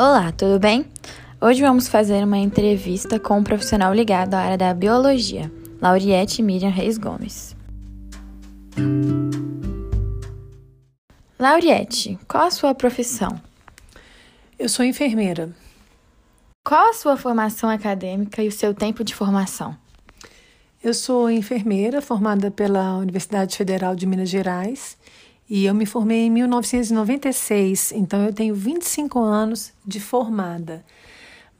Olá, tudo bem? Hoje vamos fazer uma entrevista com um profissional ligado à área da biologia, Lauriette Miriam Reis Gomes. Lauriette, qual a sua profissão? Eu sou enfermeira. Qual a sua formação acadêmica e o seu tempo de formação? Eu sou enfermeira formada pela Universidade Federal de Minas Gerais e eu me formei em 1996, então eu tenho 25 anos de formada.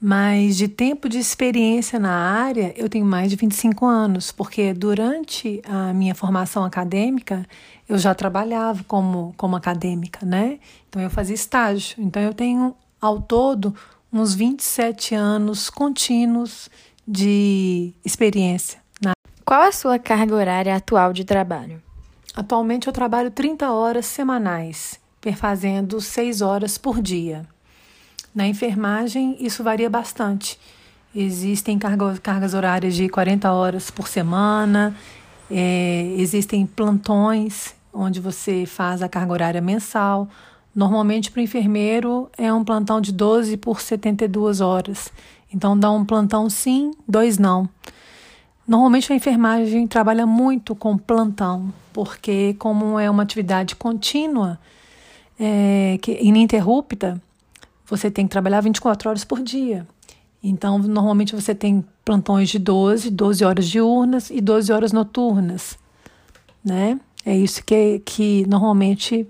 Mas de tempo de experiência na área, eu tenho mais de 25 anos, porque durante a minha formação acadêmica, eu já trabalhava como, como acadêmica, né? Então eu fazia estágio. Então eu tenho, ao todo, uns 27 anos contínuos de experiência. Na... Qual a sua carga horária atual de trabalho? Atualmente eu trabalho 30 horas semanais, perfazendo 6 horas por dia. Na enfermagem, isso varia bastante. Existem cargas horárias de 40 horas por semana, é, existem plantões onde você faz a carga horária mensal. Normalmente, para o enfermeiro, é um plantão de 12 por 72 horas. Então, dá um plantão sim, dois não. Normalmente a enfermagem trabalha muito com plantão, porque como é uma atividade contínua, é, que, ininterrupta, você tem que trabalhar 24 horas por dia. Então, normalmente você tem plantões de 12, 12 horas diurnas e 12 horas noturnas, né? É isso que, que normalmente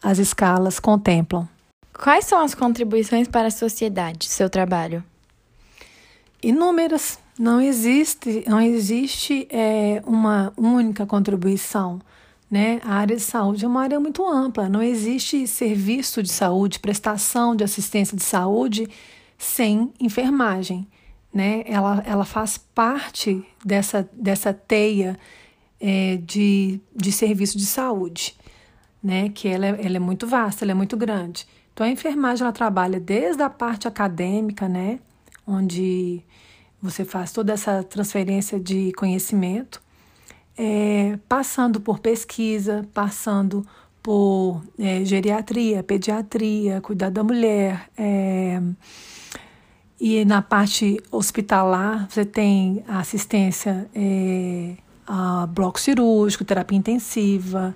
as escalas contemplam. Quais são as contribuições para a sociedade, seu trabalho? Inúmeras. Não existe, não existe é, uma única contribuição. Né? A área de saúde é uma área muito ampla. Não existe serviço de saúde, prestação de assistência de saúde sem enfermagem. Né? Ela, ela faz parte dessa, dessa teia é, de, de serviço de saúde, né? que ela é, ela é muito vasta, ela é muito grande. Então, a enfermagem ela trabalha desde a parte acadêmica, né? onde você faz toda essa transferência de conhecimento, é, passando por pesquisa, passando por é, geriatria, pediatria, cuidar da mulher. É, e na parte hospitalar, você tem assistência a bloco cirúrgico, terapia intensiva,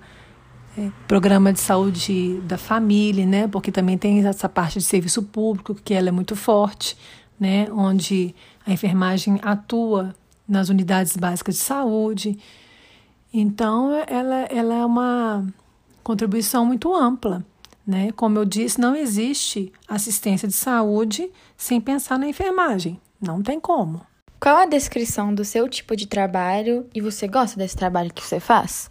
é, programa de saúde da família, né? Porque também tem essa parte de serviço público, que ela é muito forte, né? Onde a enfermagem atua nas unidades básicas de saúde. Então, ela, ela é uma contribuição muito ampla. Né? Como eu disse, não existe assistência de saúde sem pensar na enfermagem. Não tem como. Qual a descrição do seu tipo de trabalho e você gosta desse trabalho que você faz?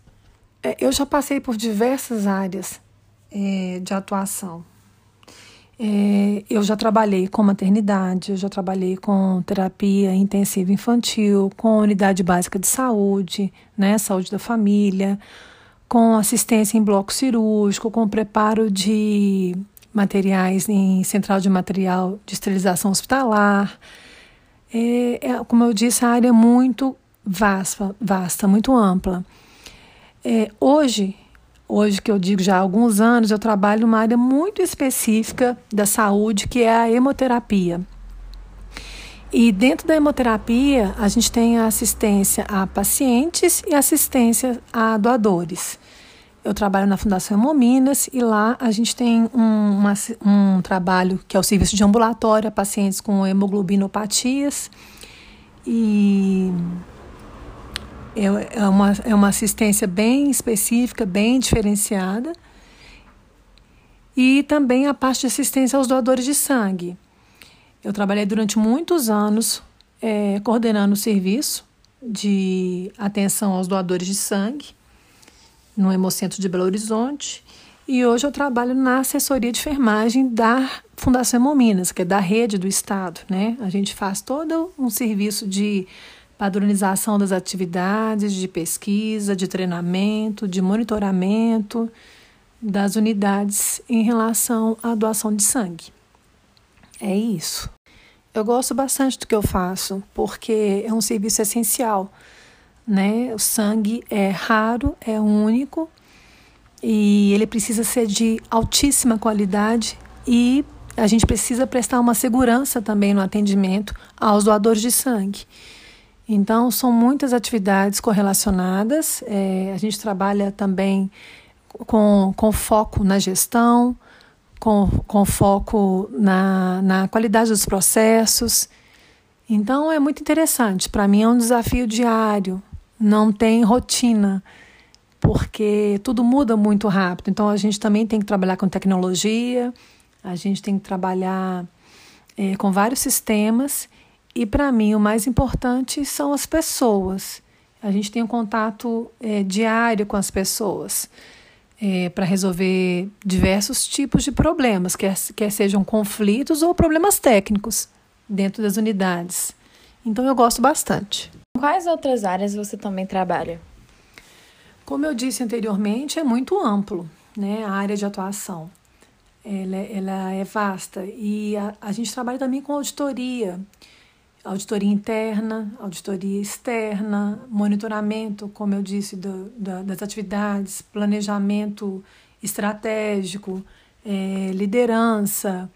É, eu já passei por diversas áreas é, de atuação. É, eu já trabalhei com maternidade, eu já trabalhei com terapia intensiva infantil, com unidade básica de saúde, né, saúde da família, com assistência em bloco cirúrgico, com preparo de materiais em central de material de esterilização hospitalar. É, é, como eu disse, a área é muito vasta, vasta muito ampla. É, hoje Hoje, que eu digo já há alguns anos, eu trabalho numa área muito específica da saúde, que é a hemoterapia. E dentro da hemoterapia, a gente tem a assistência a pacientes e assistência a doadores. Eu trabalho na Fundação Hemominas e lá a gente tem um, uma, um trabalho que é o serviço de ambulatório a pacientes com hemoglobinopatias. E é, é, uma, é uma assistência bem específica, bem diferenciada. E também a parte de assistência aos doadores de sangue. Eu trabalhei durante muitos anos é, coordenando o serviço de atenção aos doadores de sangue no Hemocentro de Belo Horizonte. E hoje eu trabalho na assessoria de enfermagem da Fundação Hemominas, que é da rede do Estado. Né? A gente faz todo um serviço de padronização das atividades de pesquisa, de treinamento, de monitoramento das unidades em relação à doação de sangue. É isso. Eu gosto bastante do que eu faço, porque é um serviço essencial. Né? O sangue é raro, é único e ele precisa ser de altíssima qualidade e a gente precisa prestar uma segurança também no atendimento aos doadores de sangue. Então, são muitas atividades correlacionadas. É, a gente trabalha também com, com foco na gestão, com, com foco na, na qualidade dos processos. Então, é muito interessante. Para mim, é um desafio diário. Não tem rotina, porque tudo muda muito rápido. Então, a gente também tem que trabalhar com tecnologia, a gente tem que trabalhar é, com vários sistemas e para mim o mais importante são as pessoas. A gente tem um contato é, diário com as pessoas é, para resolver diversos tipos de problemas, quer, quer sejam conflitos ou problemas técnicos dentro das unidades. Então eu gosto bastante. Quais outras áreas você também trabalha? Como eu disse anteriormente, é muito amplo né, a área de atuação. Ela, é, ela é vasta e a, a gente trabalha também com auditoria auditoria interna, auditoria externa, monitoramento, como eu disse, do, da, das atividades, planejamento estratégico, é, liderança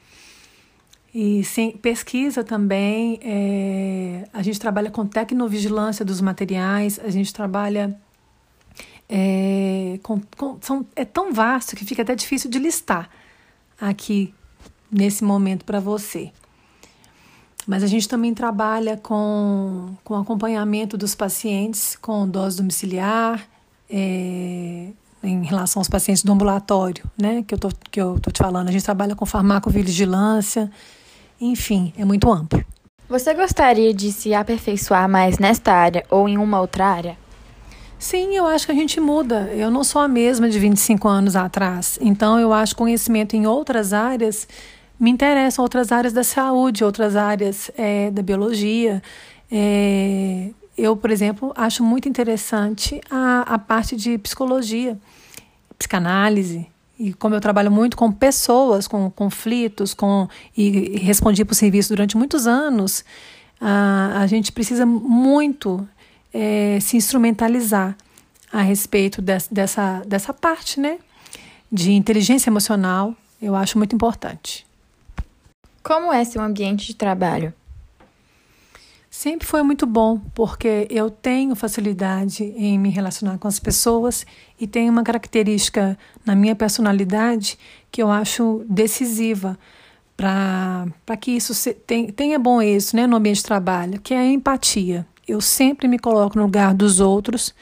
e sim, pesquisa também. É, a gente trabalha com tecnovigilância dos materiais, a gente trabalha é, com, com, são, é tão vasto que fica até difícil de listar aqui nesse momento para você. Mas a gente também trabalha com, com acompanhamento dos pacientes com dose domiciliar, é, em relação aos pacientes do ambulatório, né? Que eu tô, que eu tô te falando. A gente trabalha com farmacovigilância, enfim, é muito amplo. Você gostaria de se aperfeiçoar mais nesta área ou em uma outra área? Sim, eu acho que a gente muda. Eu não sou a mesma de 25 anos atrás. Então, eu acho conhecimento em outras áreas me interessam outras áreas da saúde, outras áreas é, da biologia. É, eu, por exemplo, acho muito interessante a, a parte de psicologia, psicanálise. E como eu trabalho muito com pessoas, com conflitos, com e respondi para o serviço durante muitos anos, a, a gente precisa muito é, se instrumentalizar a respeito de, dessa, dessa parte né, de inteligência emocional. Eu acho muito importante. Como é seu ambiente de trabalho? Sempre foi muito bom, porque eu tenho facilidade em me relacionar com as pessoas e tenho uma característica na minha personalidade que eu acho decisiva para que isso se, tem, tenha bom êxito né, no ambiente de trabalho, que é a empatia. Eu sempre me coloco no lugar dos outros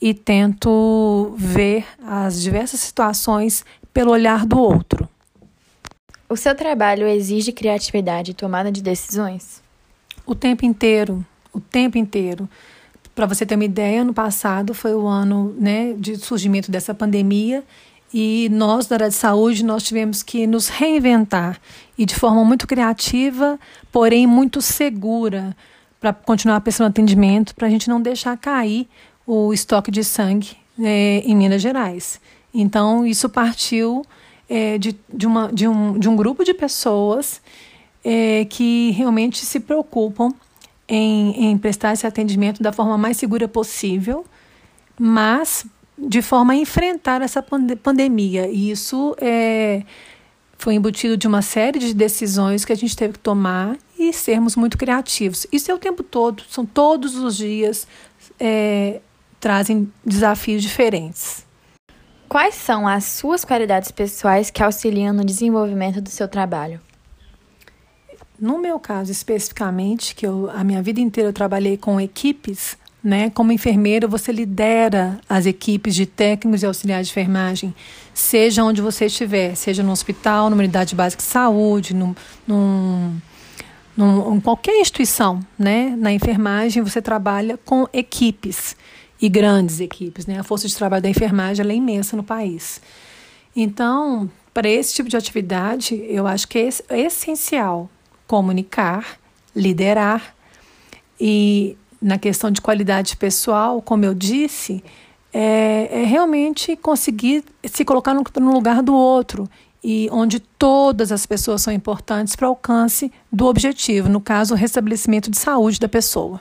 e tento ver as diversas situações pelo olhar do outro. O seu trabalho exige criatividade e tomada de decisões? O tempo inteiro, o tempo inteiro. Para você ter uma ideia, ano passado foi o ano né, de surgimento dessa pandemia e nós da área de saúde nós tivemos que nos reinventar e de forma muito criativa, porém muito segura para continuar prestando atendimento, para a gente não deixar cair o estoque de sangue é, em Minas Gerais. Então isso partiu é, de, de, uma, de, um, de um grupo de pessoas é, que realmente se preocupam em, em prestar esse atendimento da forma mais segura possível, mas de forma a enfrentar essa pande pandemia. E isso é, foi embutido de uma série de decisões que a gente teve que tomar e sermos muito criativos. Isso é o tempo todo, são todos os dias, é, trazem desafios diferentes. Quais são as suas qualidades pessoais que auxiliam no desenvolvimento do seu trabalho? No meu caso especificamente, que eu, a minha vida inteira eu trabalhei com equipes, né? Como enfermeira, você lidera as equipes de técnicos e auxiliares de enfermagem, seja onde você estiver, seja no hospital, numa unidade básica de saúde, num, num, num, em qualquer instituição, né? Na enfermagem, você trabalha com equipes e grandes equipes. Né? A força de trabalho da enfermagem é imensa no país. Então, para esse tipo de atividade, eu acho que é essencial comunicar, liderar e na questão de qualidade pessoal, como eu disse, é, é realmente conseguir se colocar no, no, lugar do outro e onde todas as pessoas são importantes para o alcance do objetivo, no caso, o restabelecimento de saúde da pessoa.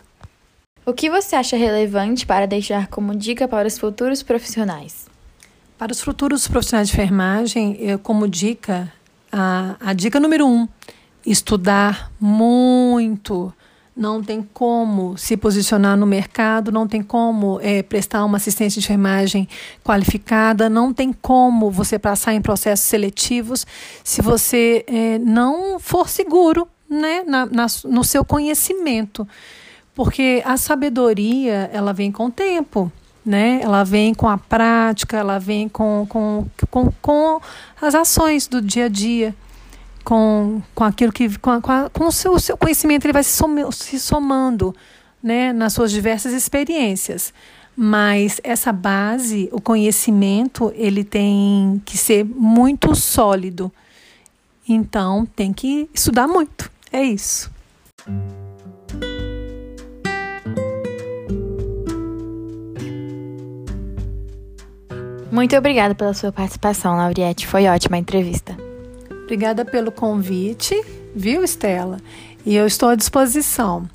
O que você acha relevante para deixar como dica para os futuros profissionais? Para os futuros profissionais de enfermagem, eu, como dica, a, a dica número um: estudar muito. Não tem como se posicionar no mercado, não tem como é, prestar uma assistência de enfermagem qualificada, não tem como você passar em processos seletivos se você é, não for seguro né, na, na, no seu conhecimento. Porque a sabedoria, ela vem com o tempo né? Ela vem com a prática, ela vem com, com, com, com as ações do dia a dia, com, com aquilo que com, a, com, o, seu, o seu conhecimento ele vai se, som, se somando, né? Nas suas diversas experiências. Mas essa base, o conhecimento, ele tem que ser muito sólido. Então, tem que estudar muito. É isso. Muito obrigada pela sua participação, Lauriette. Foi ótima a entrevista. Obrigada pelo convite, viu, Estela? E eu estou à disposição.